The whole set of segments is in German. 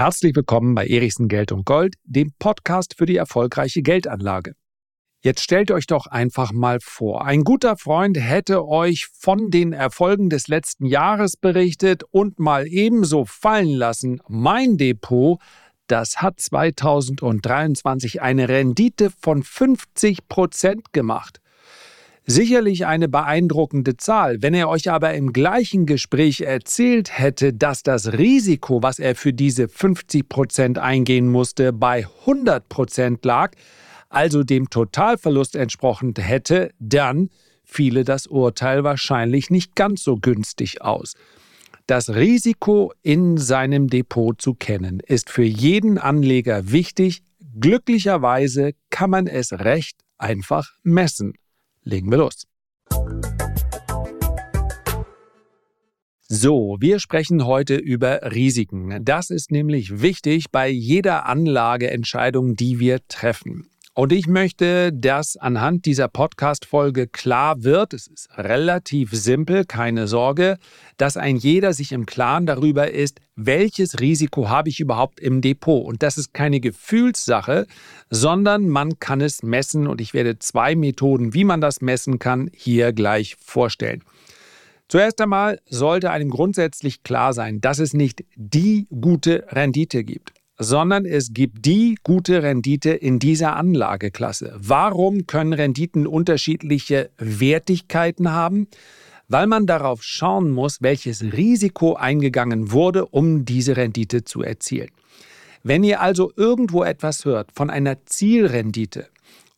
Herzlich willkommen bei Erichsen Geld und Gold, dem Podcast für die erfolgreiche Geldanlage. Jetzt stellt euch doch einfach mal vor, ein guter Freund hätte euch von den Erfolgen des letzten Jahres berichtet und mal ebenso fallen lassen, mein Depot, das hat 2023 eine Rendite von 50 Prozent gemacht. Sicherlich eine beeindruckende Zahl. Wenn er euch aber im gleichen Gespräch erzählt hätte, dass das Risiko, was er für diese 50 Prozent eingehen musste, bei 100 Prozent lag, also dem Totalverlust entsprochen hätte, dann fiele das Urteil wahrscheinlich nicht ganz so günstig aus. Das Risiko in seinem Depot zu kennen, ist für jeden Anleger wichtig. Glücklicherweise kann man es recht einfach messen. Legen wir los. So, wir sprechen heute über Risiken. Das ist nämlich wichtig bei jeder Anlageentscheidung, die wir treffen. Und ich möchte, dass anhand dieser Podcast-Folge klar wird, es ist relativ simpel, keine Sorge, dass ein jeder sich im Klaren darüber ist, welches Risiko habe ich überhaupt im Depot. Und das ist keine Gefühlssache, sondern man kann es messen. Und ich werde zwei Methoden, wie man das messen kann, hier gleich vorstellen. Zuerst einmal sollte einem grundsätzlich klar sein, dass es nicht die gute Rendite gibt sondern es gibt die gute Rendite in dieser Anlageklasse. Warum können Renditen unterschiedliche Wertigkeiten haben? Weil man darauf schauen muss, welches Risiko eingegangen wurde, um diese Rendite zu erzielen. Wenn ihr also irgendwo etwas hört von einer Zielrendite,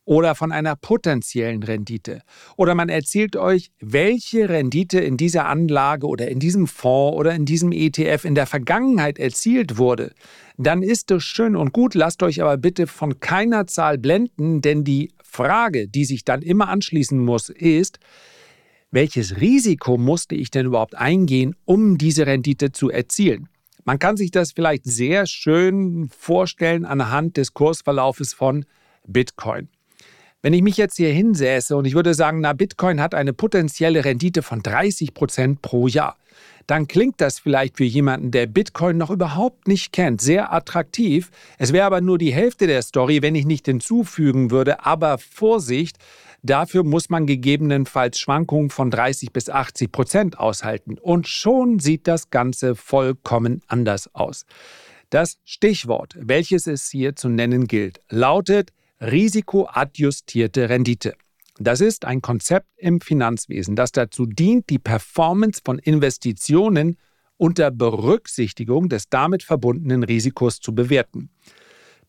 oder von einer potenziellen Rendite. Oder man erzählt euch, welche Rendite in dieser Anlage oder in diesem Fonds oder in diesem ETF in der Vergangenheit erzielt wurde. Dann ist es schön und gut, lasst euch aber bitte von keiner Zahl blenden, denn die Frage, die sich dann immer anschließen muss, ist, welches Risiko musste ich denn überhaupt eingehen, um diese Rendite zu erzielen? Man kann sich das vielleicht sehr schön vorstellen anhand des Kursverlaufes von Bitcoin. Wenn ich mich jetzt hier hinsäße und ich würde sagen, na, Bitcoin hat eine potenzielle Rendite von 30 Prozent pro Jahr, dann klingt das vielleicht für jemanden, der Bitcoin noch überhaupt nicht kennt, sehr attraktiv. Es wäre aber nur die Hälfte der Story, wenn ich nicht hinzufügen würde, aber Vorsicht, dafür muss man gegebenenfalls Schwankungen von 30 bis 80 Prozent aushalten. Und schon sieht das Ganze vollkommen anders aus. Das Stichwort, welches es hier zu nennen gilt, lautet risikoadjustierte Rendite. Das ist ein Konzept im Finanzwesen, das dazu dient, die Performance von Investitionen unter Berücksichtigung des damit verbundenen Risikos zu bewerten.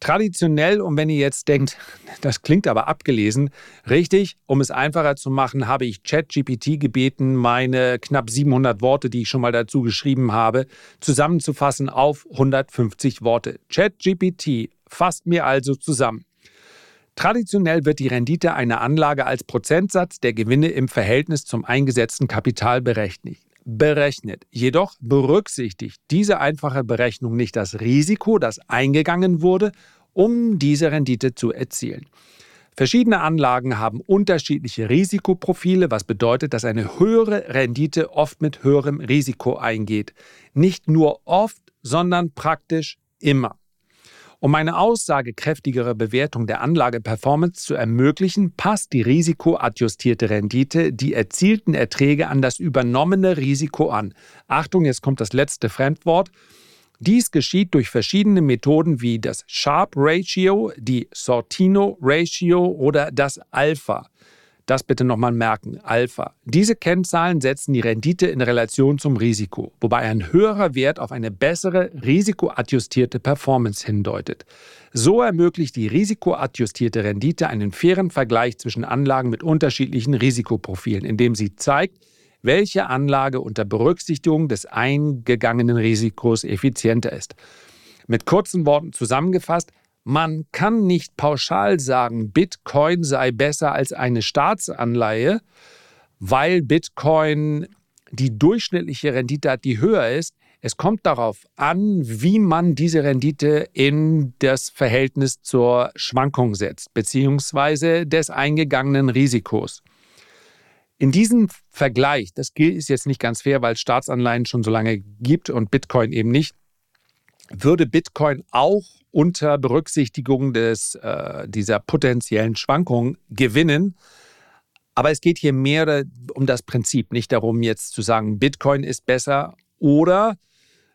Traditionell, und wenn ihr jetzt denkt, das klingt aber abgelesen, richtig, um es einfacher zu machen, habe ich ChatGPT gebeten, meine knapp 700 Worte, die ich schon mal dazu geschrieben habe, zusammenzufassen auf 150 Worte. ChatGPT fasst mir also zusammen. Traditionell wird die Rendite einer Anlage als Prozentsatz der Gewinne im Verhältnis zum eingesetzten Kapital berechnet. berechnet. Jedoch berücksichtigt diese einfache Berechnung nicht das Risiko, das eingegangen wurde, um diese Rendite zu erzielen. Verschiedene Anlagen haben unterschiedliche Risikoprofile, was bedeutet, dass eine höhere Rendite oft mit höherem Risiko eingeht. Nicht nur oft, sondern praktisch immer. Um eine aussagekräftigere Bewertung der Anlageperformance zu ermöglichen, passt die risikoadjustierte Rendite die erzielten Erträge an das übernommene Risiko an. Achtung, jetzt kommt das letzte Fremdwort. Dies geschieht durch verschiedene Methoden wie das Sharp Ratio, die Sortino Ratio oder das Alpha. Das bitte nochmal merken, Alpha. Diese Kennzahlen setzen die Rendite in Relation zum Risiko, wobei ein höherer Wert auf eine bessere risikoadjustierte Performance hindeutet. So ermöglicht die risikoadjustierte Rendite einen fairen Vergleich zwischen Anlagen mit unterschiedlichen Risikoprofilen, indem sie zeigt, welche Anlage unter Berücksichtigung des eingegangenen Risikos effizienter ist. Mit kurzen Worten zusammengefasst, man kann nicht pauschal sagen, Bitcoin sei besser als eine Staatsanleihe, weil Bitcoin die durchschnittliche Rendite hat, die höher ist. Es kommt darauf an, wie man diese Rendite in das Verhältnis zur Schwankung setzt, beziehungsweise des eingegangenen Risikos. In diesem Vergleich, das ist jetzt nicht ganz fair, weil es Staatsanleihen schon so lange gibt und Bitcoin eben nicht, würde Bitcoin auch unter Berücksichtigung des, äh, dieser potenziellen Schwankungen gewinnen. Aber es geht hier mehr um das Prinzip, nicht darum, jetzt zu sagen, Bitcoin ist besser oder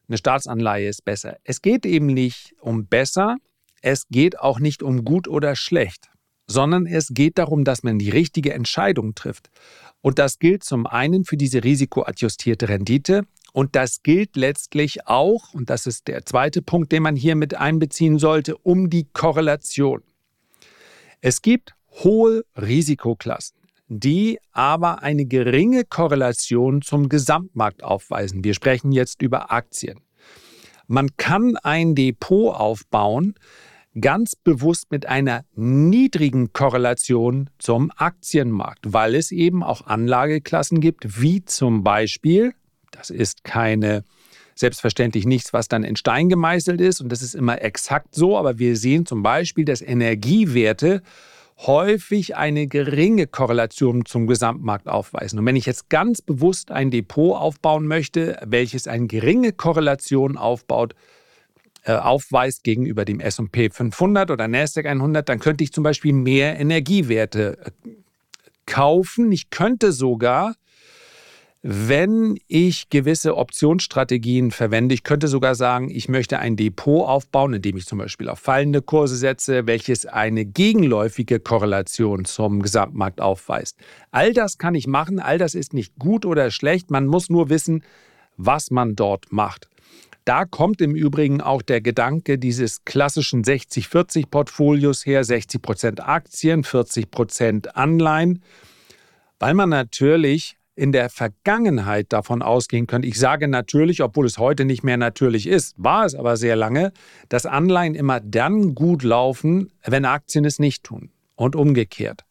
eine Staatsanleihe ist besser. Es geht eben nicht um besser, es geht auch nicht um gut oder schlecht, sondern es geht darum, dass man die richtige Entscheidung trifft. Und das gilt zum einen für diese risikoadjustierte Rendite und das gilt letztlich auch, und das ist der zweite Punkt, den man hier mit einbeziehen sollte, um die Korrelation. Es gibt hohe Risikoklassen die aber eine geringe Korrelation zum Gesamtmarkt aufweisen. Wir sprechen jetzt über Aktien. Man kann ein Depot aufbauen, ganz bewusst mit einer niedrigen Korrelation zum Aktienmarkt, weil es eben auch Anlageklassen gibt, wie zum Beispiel, das ist keine selbstverständlich nichts, was dann in Stein gemeißelt ist und das ist immer exakt so, aber wir sehen zum Beispiel, dass Energiewerte häufig eine geringe Korrelation zum Gesamtmarkt aufweisen. Und wenn ich jetzt ganz bewusst ein Depot aufbauen möchte, welches eine geringe Korrelation aufbaut, äh, aufweist gegenüber dem S&P 500 oder Nasdaq 100, dann könnte ich zum Beispiel mehr Energiewerte äh, kaufen. Ich könnte sogar wenn ich gewisse Optionsstrategien verwende, ich könnte sogar sagen, ich möchte ein Depot aufbauen, indem ich zum Beispiel auf fallende Kurse setze, welches eine gegenläufige Korrelation zum Gesamtmarkt aufweist. All das kann ich machen, all das ist nicht gut oder schlecht, man muss nur wissen, was man dort macht. Da kommt im Übrigen auch der Gedanke dieses klassischen 60-40-Portfolios her, 60% Aktien, 40% Anleihen, weil man natürlich in der Vergangenheit davon ausgehen könnte, ich sage natürlich, obwohl es heute nicht mehr natürlich ist, war es aber sehr lange, dass Anleihen immer dann gut laufen, wenn Aktien es nicht tun und umgekehrt.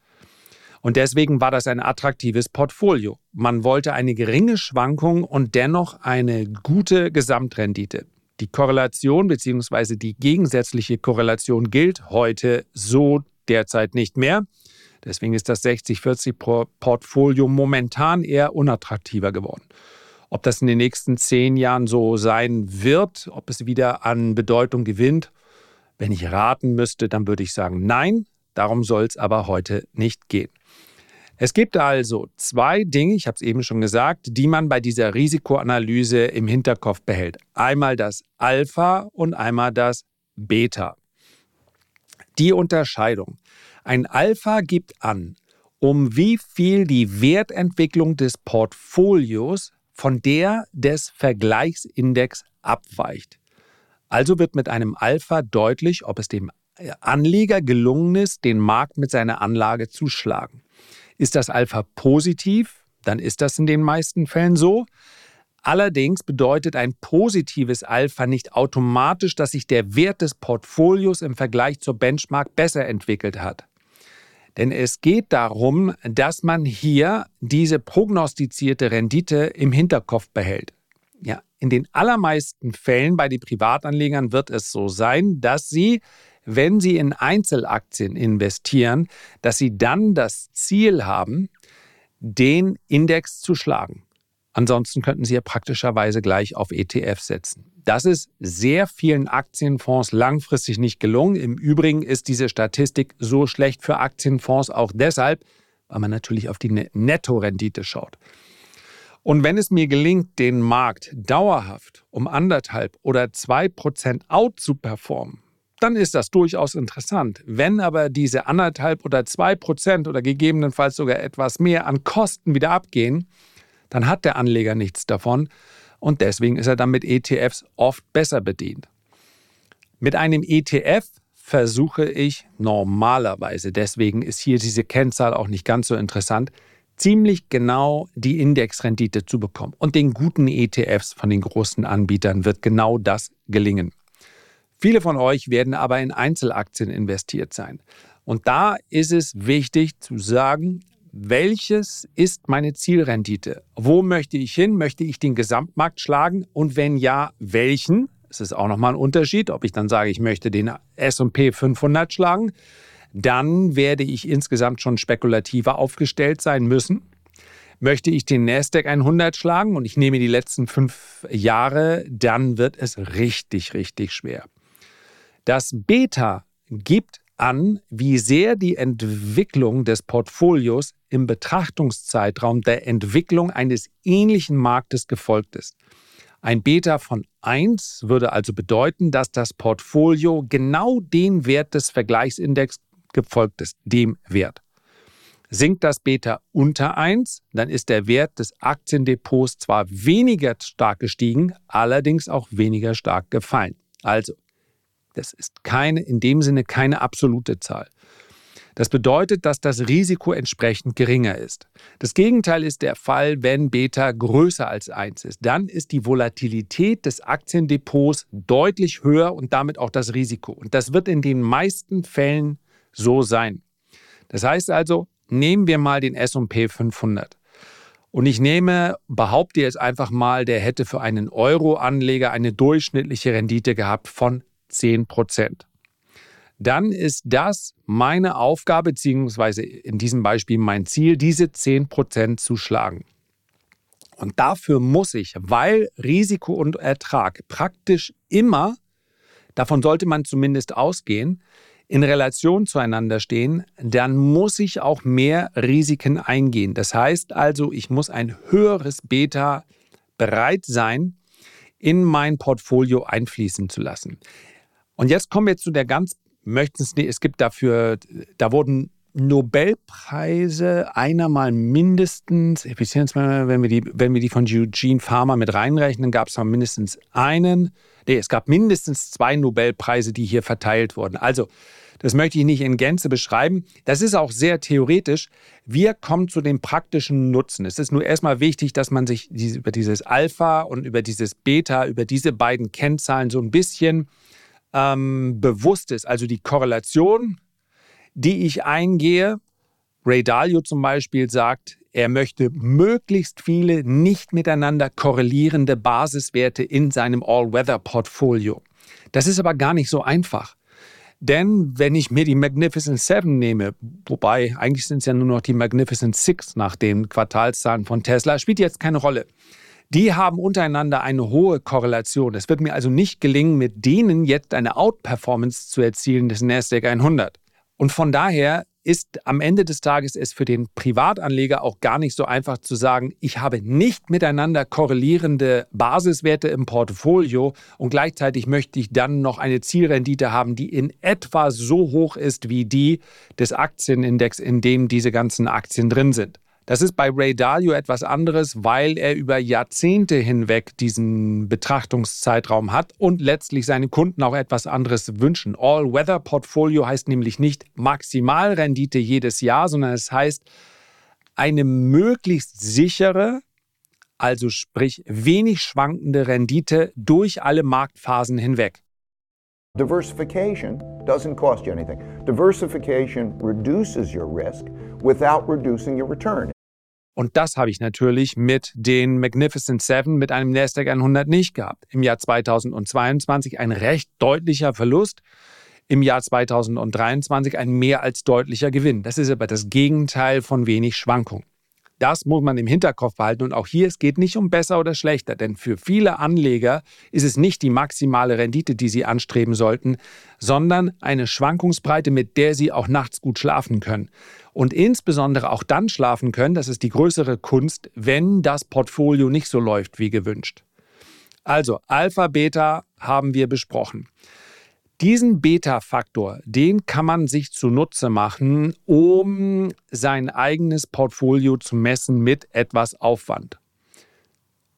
Und deswegen war das ein attraktives Portfolio. Man wollte eine geringe Schwankung und dennoch eine gute Gesamtrendite. Die Korrelation bzw. die gegensätzliche Korrelation gilt heute so derzeit nicht mehr. Deswegen ist das 60-40-Portfolio momentan eher unattraktiver geworden. Ob das in den nächsten zehn Jahren so sein wird, ob es wieder an Bedeutung gewinnt, wenn ich raten müsste, dann würde ich sagen nein. Darum soll es aber heute nicht gehen. Es gibt also zwei Dinge, ich habe es eben schon gesagt, die man bei dieser Risikoanalyse im Hinterkopf behält. Einmal das Alpha und einmal das Beta. Die Unterscheidung. Ein Alpha gibt an, um wie viel die Wertentwicklung des Portfolios von der des Vergleichsindex abweicht. Also wird mit einem Alpha deutlich, ob es dem Anleger gelungen ist, den Markt mit seiner Anlage zu schlagen. Ist das Alpha positiv, dann ist das in den meisten Fällen so. Allerdings bedeutet ein positives Alpha nicht automatisch, dass sich der Wert des Portfolios im Vergleich zur Benchmark besser entwickelt hat. Denn es geht darum, dass man hier diese prognostizierte Rendite im Hinterkopf behält. Ja, in den allermeisten Fällen bei den Privatanlegern wird es so sein, dass sie, wenn sie in Einzelaktien investieren, dass sie dann das Ziel haben, den Index zu schlagen. Ansonsten könnten Sie ja praktischerweise gleich auf ETF setzen. Das ist sehr vielen Aktienfonds langfristig nicht gelungen. Im Übrigen ist diese Statistik so schlecht für Aktienfonds auch deshalb, weil man natürlich auf die ne-, Nettorendite schaut. Und wenn es mir gelingt, den Markt dauerhaft um anderthalb oder zwei Prozent out zu performen, dann ist das durchaus interessant. Wenn aber diese anderthalb oder zwei Prozent oder gegebenenfalls sogar etwas mehr an Kosten wieder abgehen, dann hat der Anleger nichts davon und deswegen ist er dann mit ETFs oft besser bedient. Mit einem ETF versuche ich normalerweise, deswegen ist hier diese Kennzahl auch nicht ganz so interessant, ziemlich genau die Indexrendite zu bekommen. Und den guten ETFs von den großen Anbietern wird genau das gelingen. Viele von euch werden aber in Einzelaktien investiert sein. Und da ist es wichtig zu sagen, welches ist meine Zielrendite? Wo möchte ich hin? Möchte ich den Gesamtmarkt schlagen? Und wenn ja, welchen? Es ist auch nochmal ein Unterschied, ob ich dann sage, ich möchte den SP 500 schlagen. Dann werde ich insgesamt schon spekulativer aufgestellt sein müssen. Möchte ich den Nasdaq 100 schlagen und ich nehme die letzten fünf Jahre, dann wird es richtig, richtig schwer. Das Beta gibt an, wie sehr die Entwicklung des Portfolios im Betrachtungszeitraum der Entwicklung eines ähnlichen Marktes gefolgt ist. Ein Beta von 1 würde also bedeuten, dass das Portfolio genau den Wert des Vergleichsindex gefolgt ist, dem Wert. Sinkt das Beta unter 1, dann ist der Wert des Aktiendepots zwar weniger stark gestiegen, allerdings auch weniger stark gefallen. Also das ist keine, in dem Sinne keine absolute Zahl. Das bedeutet, dass das Risiko entsprechend geringer ist. Das Gegenteil ist der Fall, wenn Beta größer als 1 ist. Dann ist die Volatilität des Aktiendepots deutlich höher und damit auch das Risiko. Und das wird in den meisten Fällen so sein. Das heißt also, nehmen wir mal den SP 500. Und ich nehme, behaupte jetzt einfach mal, der hätte für einen Euro-Anleger eine durchschnittliche Rendite gehabt von 10 Prozent. Dann ist das meine Aufgabe, beziehungsweise in diesem Beispiel mein Ziel, diese 10 Prozent zu schlagen. Und dafür muss ich, weil Risiko und Ertrag praktisch immer, davon sollte man zumindest ausgehen, in Relation zueinander stehen, dann muss ich auch mehr Risiken eingehen. Das heißt also, ich muss ein höheres Beta bereit sein, in mein Portfolio einfließen zu lassen. Und jetzt kommen wir zu der ganz, möchten nicht, es gibt dafür, da wurden Nobelpreise einer mal mindestens, wenn wir die, wenn wir die von Eugene Farmer mit reinrechnen, gab es mal mindestens einen, nee, es gab mindestens zwei Nobelpreise, die hier verteilt wurden. Also, das möchte ich nicht in Gänze beschreiben. Das ist auch sehr theoretisch. Wir kommen zu dem praktischen Nutzen. Es ist nur erstmal wichtig, dass man sich über dieses Alpha und über dieses Beta, über diese beiden Kennzahlen so ein bisschen ähm, bewusst ist, also die Korrelation, die ich eingehe. Ray Dalio zum Beispiel sagt, er möchte möglichst viele nicht miteinander korrelierende Basiswerte in seinem All-Weather-Portfolio. Das ist aber gar nicht so einfach. Denn wenn ich mir die Magnificent Seven nehme, wobei eigentlich sind es ja nur noch die Magnificent Six nach den Quartalszahlen von Tesla, spielt jetzt keine Rolle. Die haben untereinander eine hohe Korrelation. Es wird mir also nicht gelingen, mit denen jetzt eine Outperformance zu erzielen des NASDAQ 100. Und von daher ist am Ende des Tages es für den Privatanleger auch gar nicht so einfach zu sagen, ich habe nicht miteinander korrelierende Basiswerte im Portfolio und gleichzeitig möchte ich dann noch eine Zielrendite haben, die in etwa so hoch ist wie die des Aktienindex, in dem diese ganzen Aktien drin sind. Das ist bei Ray Dalio etwas anderes, weil er über Jahrzehnte hinweg diesen Betrachtungszeitraum hat und letztlich seine Kunden auch etwas anderes wünschen. All-Weather-Portfolio heißt nämlich nicht Maximalrendite jedes Jahr, sondern es heißt eine möglichst sichere, also sprich wenig schwankende Rendite durch alle Marktphasen hinweg. Diversification doesn't cost you anything. Diversification reduces your risk without reducing your return. Und das habe ich natürlich mit den Magnificent Seven mit einem Nasdaq 100 nicht gehabt. Im Jahr 2022 ein recht deutlicher Verlust, im Jahr 2023 ein mehr als deutlicher Gewinn. Das ist aber das Gegenteil von wenig Schwankung. Das muss man im Hinterkopf behalten. Und auch hier, es geht nicht um besser oder schlechter, denn für viele Anleger ist es nicht die maximale Rendite, die sie anstreben sollten, sondern eine Schwankungsbreite, mit der sie auch nachts gut schlafen können. Und insbesondere auch dann schlafen können, das ist die größere Kunst, wenn das Portfolio nicht so läuft wie gewünscht. Also Alpha, Beta haben wir besprochen. Diesen Beta-Faktor, den kann man sich zunutze machen, um sein eigenes Portfolio zu messen mit etwas Aufwand.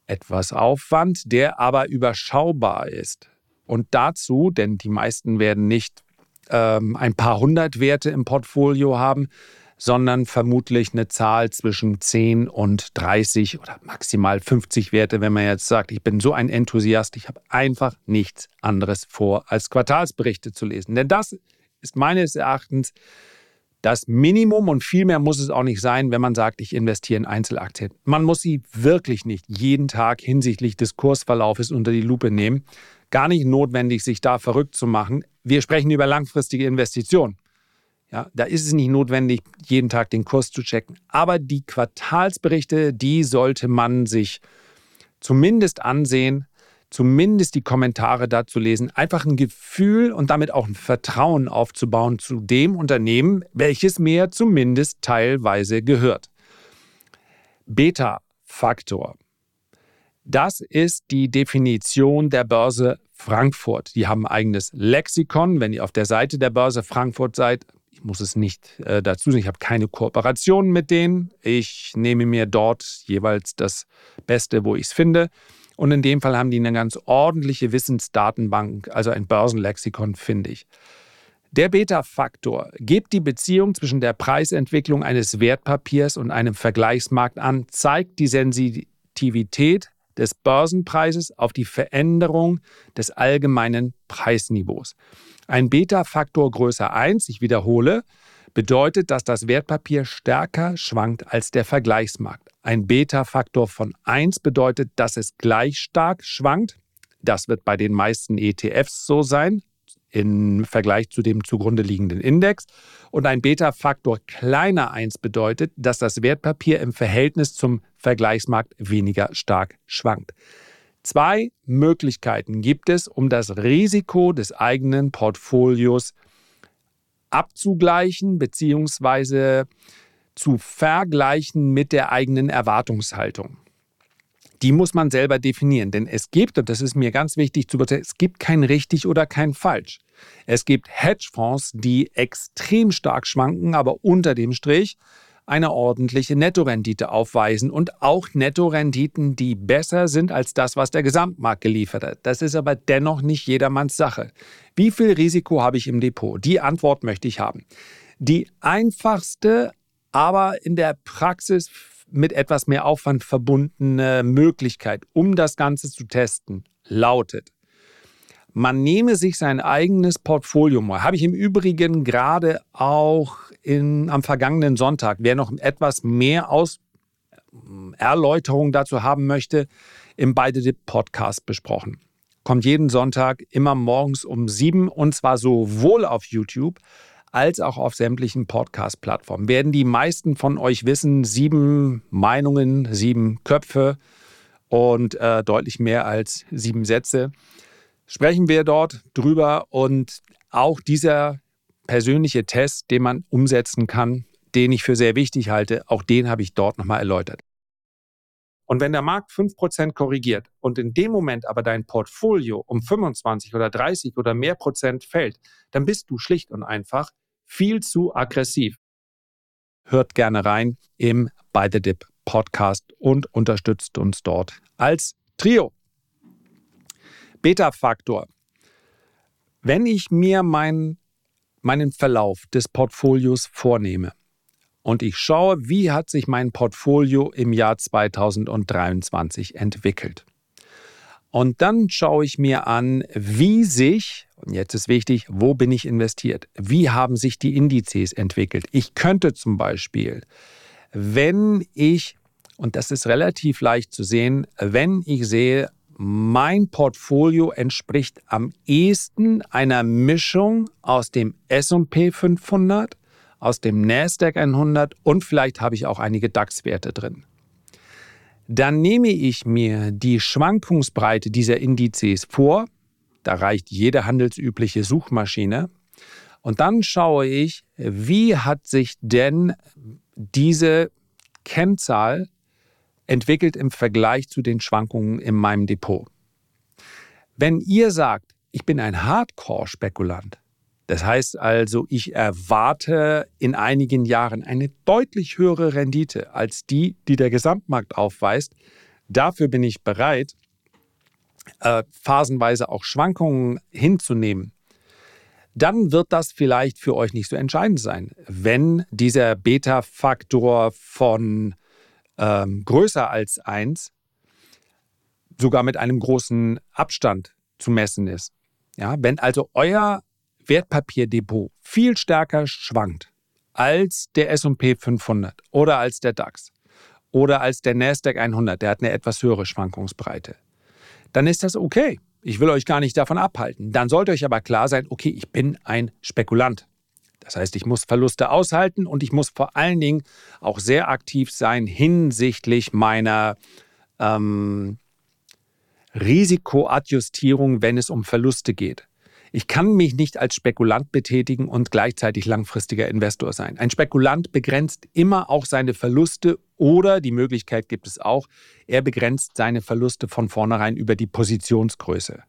Etwas Aufwand, der aber überschaubar ist. Und dazu, denn die meisten werden nicht ähm, ein paar hundert Werte im Portfolio haben, sondern vermutlich eine Zahl zwischen 10 und 30 oder maximal 50 Werte, wenn man jetzt sagt, ich bin so ein Enthusiast, ich habe einfach nichts anderes vor, als Quartalsberichte zu lesen. Denn das ist meines Erachtens das Minimum und viel mehr muss es auch nicht sein, wenn man sagt, ich investiere in Einzelaktien. Man muss sie wirklich nicht jeden Tag hinsichtlich des Kursverlaufes unter die Lupe nehmen. Gar nicht notwendig, sich da verrückt zu machen. Wir sprechen über langfristige Investitionen. Ja, da ist es nicht notwendig, jeden Tag den Kurs zu checken. Aber die Quartalsberichte, die sollte man sich zumindest ansehen, zumindest die Kommentare dazu lesen, einfach ein Gefühl und damit auch ein Vertrauen aufzubauen zu dem Unternehmen, welches mir zumindest teilweise gehört. Beta-Faktor. Das ist die Definition der Börse Frankfurt. Die haben ein eigenes Lexikon. Wenn ihr auf der Seite der Börse Frankfurt seid, ich muss es nicht äh, dazu sagen, ich habe keine Kooperationen mit denen. Ich nehme mir dort jeweils das Beste, wo ich es finde. Und in dem Fall haben die eine ganz ordentliche Wissensdatenbank, also ein Börsenlexikon, finde ich. Der Beta-Faktor gibt die Beziehung zwischen der Preisentwicklung eines Wertpapiers und einem Vergleichsmarkt an, zeigt die Sensitivität des Börsenpreises auf die Veränderung des allgemeinen Preisniveaus. Ein Beta-Faktor größer 1, ich wiederhole, bedeutet, dass das Wertpapier stärker schwankt als der Vergleichsmarkt. Ein Beta-Faktor von 1 bedeutet, dass es gleich stark schwankt. Das wird bei den meisten ETFs so sein im Vergleich zu dem zugrunde liegenden Index. Und ein Beta-Faktor kleiner 1 bedeutet, dass das Wertpapier im Verhältnis zum Vergleichsmarkt weniger stark schwankt. Zwei Möglichkeiten gibt es, um das Risiko des eigenen Portfolios abzugleichen bzw. zu vergleichen mit der eigenen Erwartungshaltung. Die muss man selber definieren, denn es gibt, und das ist mir ganz wichtig zu betrachten, es gibt kein richtig oder kein falsch. Es gibt Hedgefonds, die extrem stark schwanken, aber unter dem Strich eine ordentliche Nettorendite aufweisen und auch Nettorenditen, die besser sind als das, was der Gesamtmarkt geliefert hat. Das ist aber dennoch nicht jedermanns Sache. Wie viel Risiko habe ich im Depot? Die Antwort möchte ich haben. Die einfachste, aber in der Praxis mit etwas mehr Aufwand verbundene Möglichkeit, um das Ganze zu testen, lautet, man nehme sich sein eigenes Portfolio mal. Habe ich im Übrigen gerade auch in, am vergangenen Sonntag, wer noch etwas mehr aus Erläuterung dazu haben möchte, im Beide Dip Podcast besprochen. Kommt jeden Sonntag immer morgens um sieben und zwar sowohl auf YouTube als auch auf sämtlichen Podcast-Plattformen. Werden die meisten von euch wissen, sieben Meinungen, sieben Köpfe und äh, deutlich mehr als sieben Sätze sprechen wir dort drüber und auch dieser persönliche Test, den man umsetzen kann, den ich für sehr wichtig halte, auch den habe ich dort nochmal erläutert. Und wenn der Markt 5% korrigiert und in dem Moment aber dein Portfolio um 25 oder 30 oder mehr Prozent fällt, dann bist du schlicht und einfach viel zu aggressiv. Hört gerne rein im By the Dip Podcast und unterstützt uns dort als Trio. Beta-Faktor. Wenn ich mir mein, meinen Verlauf des Portfolios vornehme und ich schaue, wie hat sich mein Portfolio im Jahr 2023 entwickelt. Und dann schaue ich mir an, wie sich, und jetzt ist wichtig, wo bin ich investiert? Wie haben sich die Indizes entwickelt? Ich könnte zum Beispiel, wenn ich, und das ist relativ leicht zu sehen, wenn ich sehe, mein Portfolio entspricht am ehesten einer Mischung aus dem SP 500, aus dem NASDAQ 100 und vielleicht habe ich auch einige DAX-Werte drin. Dann nehme ich mir die Schwankungsbreite dieser Indizes vor, da reicht jede handelsübliche Suchmaschine, und dann schaue ich, wie hat sich denn diese Kennzahl entwickelt im Vergleich zu den Schwankungen in meinem Depot. Wenn ihr sagt, ich bin ein Hardcore-Spekulant, das heißt also, ich erwarte in einigen Jahren eine deutlich höhere Rendite als die, die der Gesamtmarkt aufweist, dafür bin ich bereit, äh, phasenweise auch Schwankungen hinzunehmen, dann wird das vielleicht für euch nicht so entscheidend sein. Wenn dieser Beta-Faktor von ähm, größer als 1 sogar mit einem großen Abstand zu messen ist. Ja, wenn also euer Wertpapierdepot viel stärker schwankt als der S&P 500 oder als der DAX oder als der Nasdaq 100, der hat eine etwas höhere Schwankungsbreite, dann ist das okay. Ich will euch gar nicht davon abhalten. Dann sollte euch aber klar sein, okay, ich bin ein Spekulant. Das heißt, ich muss Verluste aushalten und ich muss vor allen Dingen auch sehr aktiv sein hinsichtlich meiner ähm, Risikoadjustierung, wenn es um Verluste geht. Ich kann mich nicht als Spekulant betätigen und gleichzeitig langfristiger Investor sein. Ein Spekulant begrenzt immer auch seine Verluste oder die Möglichkeit gibt es auch, er begrenzt seine Verluste von vornherein über die Positionsgröße.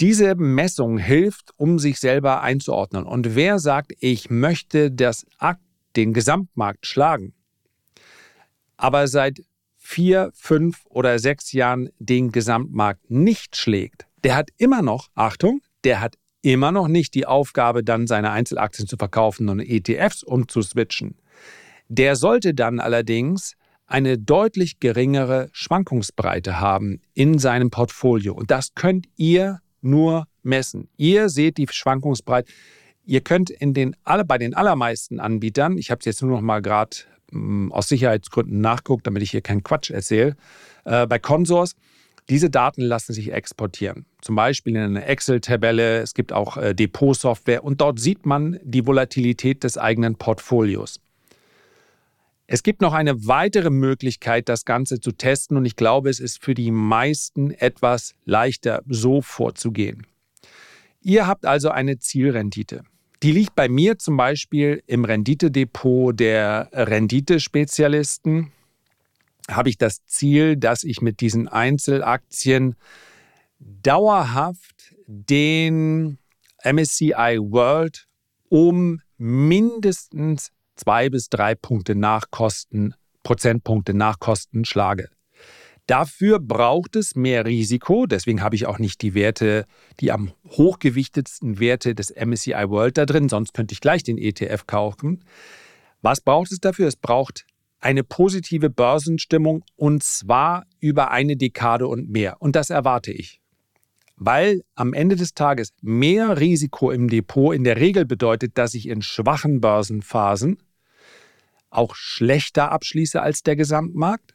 Diese Messung hilft, um sich selber einzuordnen. Und wer sagt, ich möchte das Akt, den Gesamtmarkt schlagen, aber seit vier, fünf oder sechs Jahren den Gesamtmarkt nicht schlägt, der hat immer noch, Achtung, der hat immer noch nicht die Aufgabe, dann seine Einzelaktien zu verkaufen und ETFs umzuswitchen. Der sollte dann allerdings eine deutlich geringere Schwankungsbreite haben in seinem Portfolio. Und das könnt ihr nur messen. Ihr seht die Schwankungsbreite. Ihr könnt in den, bei den allermeisten Anbietern, ich habe es jetzt nur noch mal gerade hm, aus Sicherheitsgründen nachguckt, damit ich hier keinen Quatsch erzähle, äh, bei Consors, diese Daten lassen sich exportieren. Zum Beispiel in einer Excel-Tabelle. Es gibt auch äh, Depot-Software und dort sieht man die Volatilität des eigenen Portfolios. Es gibt noch eine weitere Möglichkeit, das Ganze zu testen und ich glaube, es ist für die meisten etwas leichter, so vorzugehen. Ihr habt also eine Zielrendite. Die liegt bei mir zum Beispiel im Renditedepot der Renditespezialisten habe ich das Ziel, dass ich mit diesen Einzelaktien dauerhaft den MSCI World um mindestens zwei bis drei Punkte Nachkosten, Prozentpunkte Nachkosten schlage. Dafür braucht es mehr Risiko, deswegen habe ich auch nicht die Werte, die am hochgewichtetsten Werte des MSCI World da drin, sonst könnte ich gleich den ETF kaufen. Was braucht es dafür? Es braucht eine positive Börsenstimmung und zwar über eine Dekade und mehr. Und das erwarte ich. Weil am Ende des Tages mehr Risiko im Depot in der Regel bedeutet, dass ich in schwachen Börsenphasen auch schlechter abschließe als der Gesamtmarkt,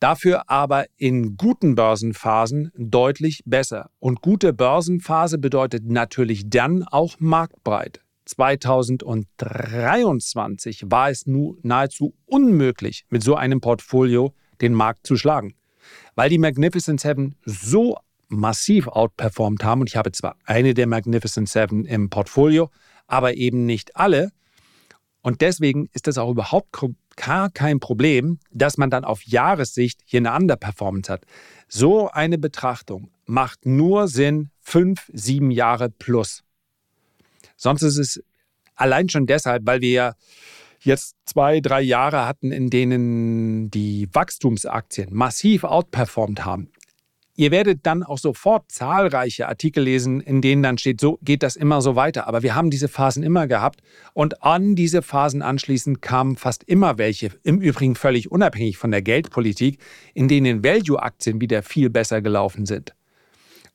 dafür aber in guten Börsenphasen deutlich besser. Und gute Börsenphase bedeutet natürlich dann auch marktbreit. 2023 war es nun nahezu unmöglich, mit so einem Portfolio den Markt zu schlagen, weil die Magnificent Seven so massiv outperformt haben. Und ich habe zwar eine der Magnificent Seven im Portfolio, aber eben nicht alle. Und deswegen ist das auch überhaupt gar kein Problem, dass man dann auf Jahressicht hier eine Underperformance hat. So eine Betrachtung macht nur Sinn fünf, sieben Jahre plus. Sonst ist es allein schon deshalb, weil wir ja jetzt zwei, drei Jahre hatten, in denen die Wachstumsaktien massiv outperformt haben. Ihr werdet dann auch sofort zahlreiche Artikel lesen, in denen dann steht, so geht das immer so weiter. Aber wir haben diese Phasen immer gehabt und an diese Phasen anschließend kamen fast immer welche, im Übrigen völlig unabhängig von der Geldpolitik, in denen Value-Aktien wieder viel besser gelaufen sind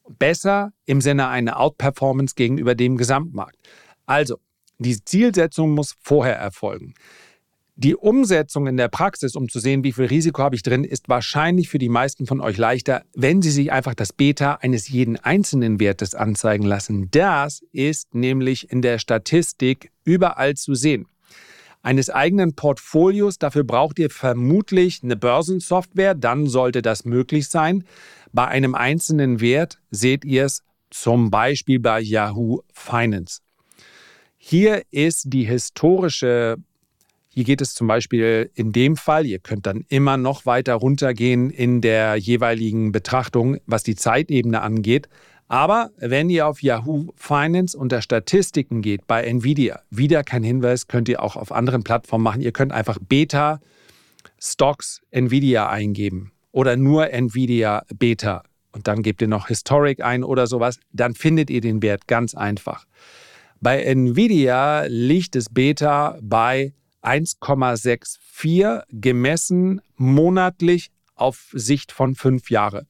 besser im Sinne einer Outperformance gegenüber dem Gesamtmarkt. Also, die Zielsetzung muss vorher erfolgen. Die Umsetzung in der Praxis, um zu sehen, wie viel Risiko habe ich drin, ist wahrscheinlich für die meisten von euch leichter, wenn Sie sich einfach das Beta eines jeden einzelnen Wertes anzeigen lassen. Das ist nämlich in der Statistik überall zu sehen. Eines eigenen Portfolios, dafür braucht ihr vermutlich eine Börsensoftware, dann sollte das möglich sein. Bei einem einzelnen Wert seht ihr es zum Beispiel bei Yahoo Finance. Hier ist die historische, hier geht es zum Beispiel in dem Fall, ihr könnt dann immer noch weiter runtergehen in der jeweiligen Betrachtung, was die Zeitebene angeht. Aber wenn ihr auf Yahoo Finance unter Statistiken geht, bei Nvidia, wieder kein Hinweis, könnt ihr auch auf anderen Plattformen machen. Ihr könnt einfach Beta Stocks Nvidia eingeben oder nur Nvidia Beta und dann gebt ihr noch Historic ein oder sowas, dann findet ihr den Wert ganz einfach. Bei Nvidia liegt das Beta bei 1,64 gemessen monatlich auf Sicht von fünf Jahre.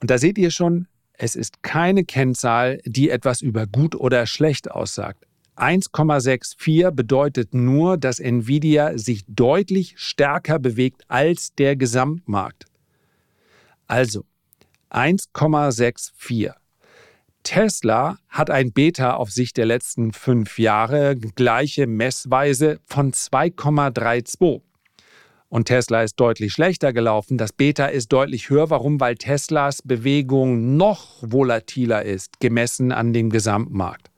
Und da seht ihr schon, es ist keine Kennzahl, die etwas über gut oder schlecht aussagt. 1,64 bedeutet nur, dass Nvidia sich deutlich stärker bewegt als der Gesamtmarkt. Also 1,64. Tesla hat ein Beta auf Sicht der letzten fünf Jahre, gleiche Messweise von 2,32. Und Tesla ist deutlich schlechter gelaufen. Das Beta ist deutlich höher. Warum? Weil Teslas Bewegung noch volatiler ist, gemessen an dem Gesamtmarkt.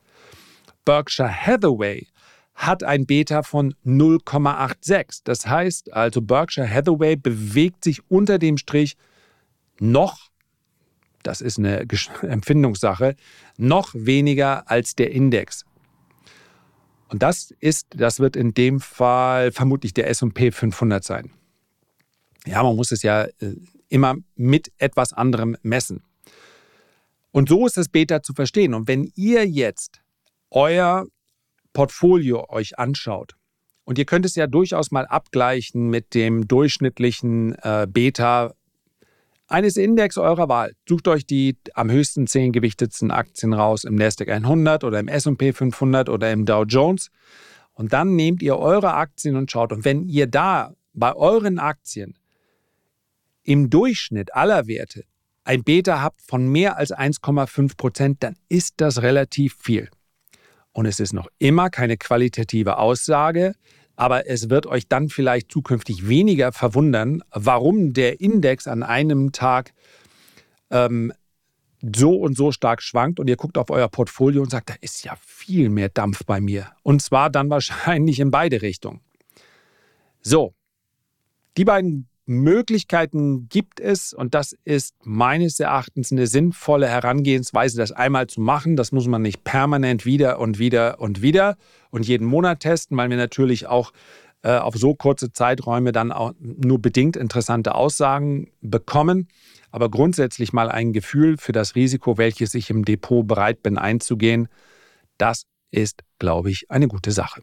Berkshire Hathaway hat ein Beta von 0,86. Das heißt also, Berkshire Hathaway bewegt sich unter dem Strich noch, das ist eine Empfindungssache, noch weniger als der Index. Und das ist, das wird in dem Fall vermutlich der S&P 500 sein. Ja, man muss es ja äh, immer mit etwas anderem messen. Und so ist das Beta zu verstehen. Und wenn ihr jetzt euer Portfolio euch anschaut, und ihr könnt es ja durchaus mal abgleichen mit dem durchschnittlichen äh, Beta eines Index eurer Wahl. Sucht euch die am höchsten 10 gewichtetsten Aktien raus im Nasdaq 100 oder im S&P 500 oder im Dow Jones und dann nehmt ihr eure Aktien und schaut und wenn ihr da bei euren Aktien im Durchschnitt aller Werte ein Beta habt von mehr als 1,5 Prozent, dann ist das relativ viel. Und es ist noch immer keine qualitative Aussage, aber es wird euch dann vielleicht zukünftig weniger verwundern, warum der Index an einem Tag ähm, so und so stark schwankt und ihr guckt auf euer Portfolio und sagt, da ist ja viel mehr Dampf bei mir. Und zwar dann wahrscheinlich in beide Richtungen. So, die beiden Möglichkeiten gibt es und das ist meines Erachtens eine sinnvolle Herangehensweise, das einmal zu machen. Das muss man nicht permanent wieder und wieder und wieder und jeden Monat testen, weil wir natürlich auch äh, auf so kurze Zeiträume dann auch nur bedingt interessante Aussagen bekommen. Aber grundsätzlich mal ein Gefühl für das Risiko, welches ich im Depot bereit bin einzugehen, das ist, glaube ich, eine gute Sache.